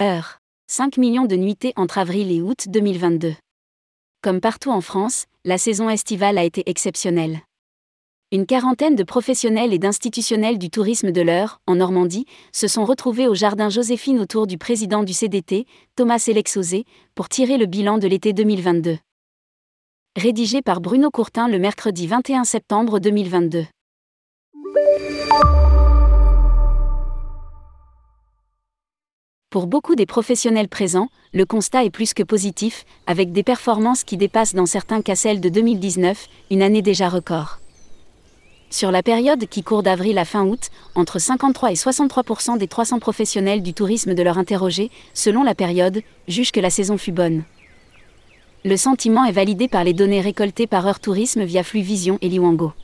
5 millions de nuitées entre avril et août 2022. Comme partout en France, la saison estivale a été exceptionnelle. Une quarantaine de professionnels et d'institutionnels du tourisme de l'Eure, en Normandie, se sont retrouvés au jardin Joséphine autour du président du CDT, Thomas Elexosé, pour tirer le bilan de l'été 2022. Rédigé par Bruno Courtin le mercredi 21 septembre 2022. Pour beaucoup des professionnels présents, le constat est plus que positif, avec des performances qui dépassent dans certains cas celles de 2019, une année déjà record. Sur la période qui court d'avril à fin août, entre 53 et 63% des 300 professionnels du tourisme de leur interrogés, selon la période, jugent que la saison fut bonne. Le sentiment est validé par les données récoltées par Heure Tourisme via Fluvision et Liwango.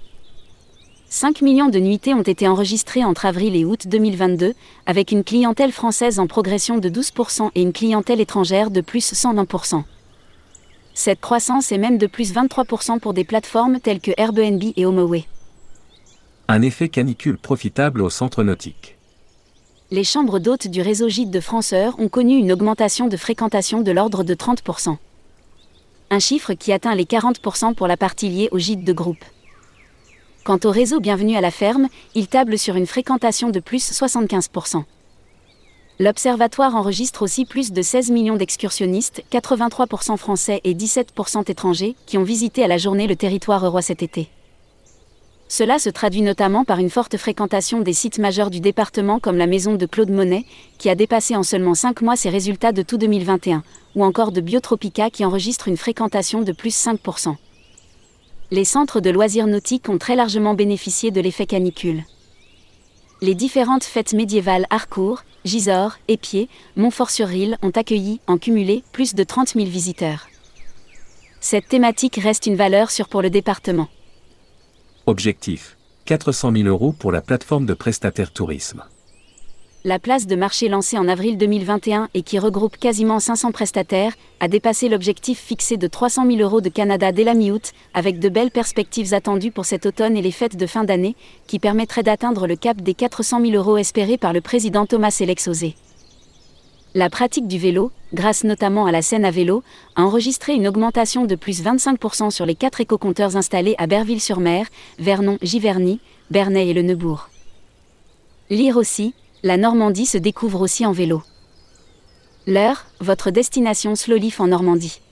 5 millions de nuitées ont été enregistrées entre avril et août 2022, avec une clientèle française en progression de 12% et une clientèle étrangère de plus 120%. Cette croissance est même de plus 23% pour des plateformes telles que Airbnb et HomeAway. Un effet canicule profitable au centre nautique. Les chambres d'hôtes du réseau Gîte de Franceur ont connu une augmentation de fréquentation de l'ordre de 30%. Un chiffre qui atteint les 40% pour la partie liée au gîte de groupe. Quant au réseau Bienvenue à la ferme, il table sur une fréquentation de plus 75%. L'Observatoire enregistre aussi plus de 16 millions d'excursionnistes, 83% français et 17% étrangers, qui ont visité à la journée le territoire roi cet été. Cela se traduit notamment par une forte fréquentation des sites majeurs du département comme la maison de Claude Monet, qui a dépassé en seulement 5 mois ses résultats de tout 2021, ou encore de Biotropica qui enregistre une fréquentation de plus 5%. Les centres de loisirs nautiques ont très largement bénéficié de l'effet canicule. Les différentes fêtes médiévales Harcourt, Gisors, Épier, Montfort-sur-Risle ont accueilli, en cumulé, plus de 30 000 visiteurs. Cette thématique reste une valeur sûre pour le département. Objectif 400 000 euros pour la plateforme de prestataire tourisme. La place de marché lancée en avril 2021 et qui regroupe quasiment 500 prestataires a dépassé l'objectif fixé de 300 000 euros de Canada dès la mi-août, avec de belles perspectives attendues pour cet automne et les fêtes de fin d'année, qui permettraient d'atteindre le cap des 400 000 euros espérés par le président Thomas Elexosé. La pratique du vélo, grâce notamment à la scène à vélo, a enregistré une augmentation de plus 25% sur les quatre éco-compteurs installés à Berville-sur-Mer, Vernon, Giverny, Bernay et le Neubourg. Lire aussi, la Normandie se découvre aussi en vélo. L'heure, votre destination Slowlife en Normandie.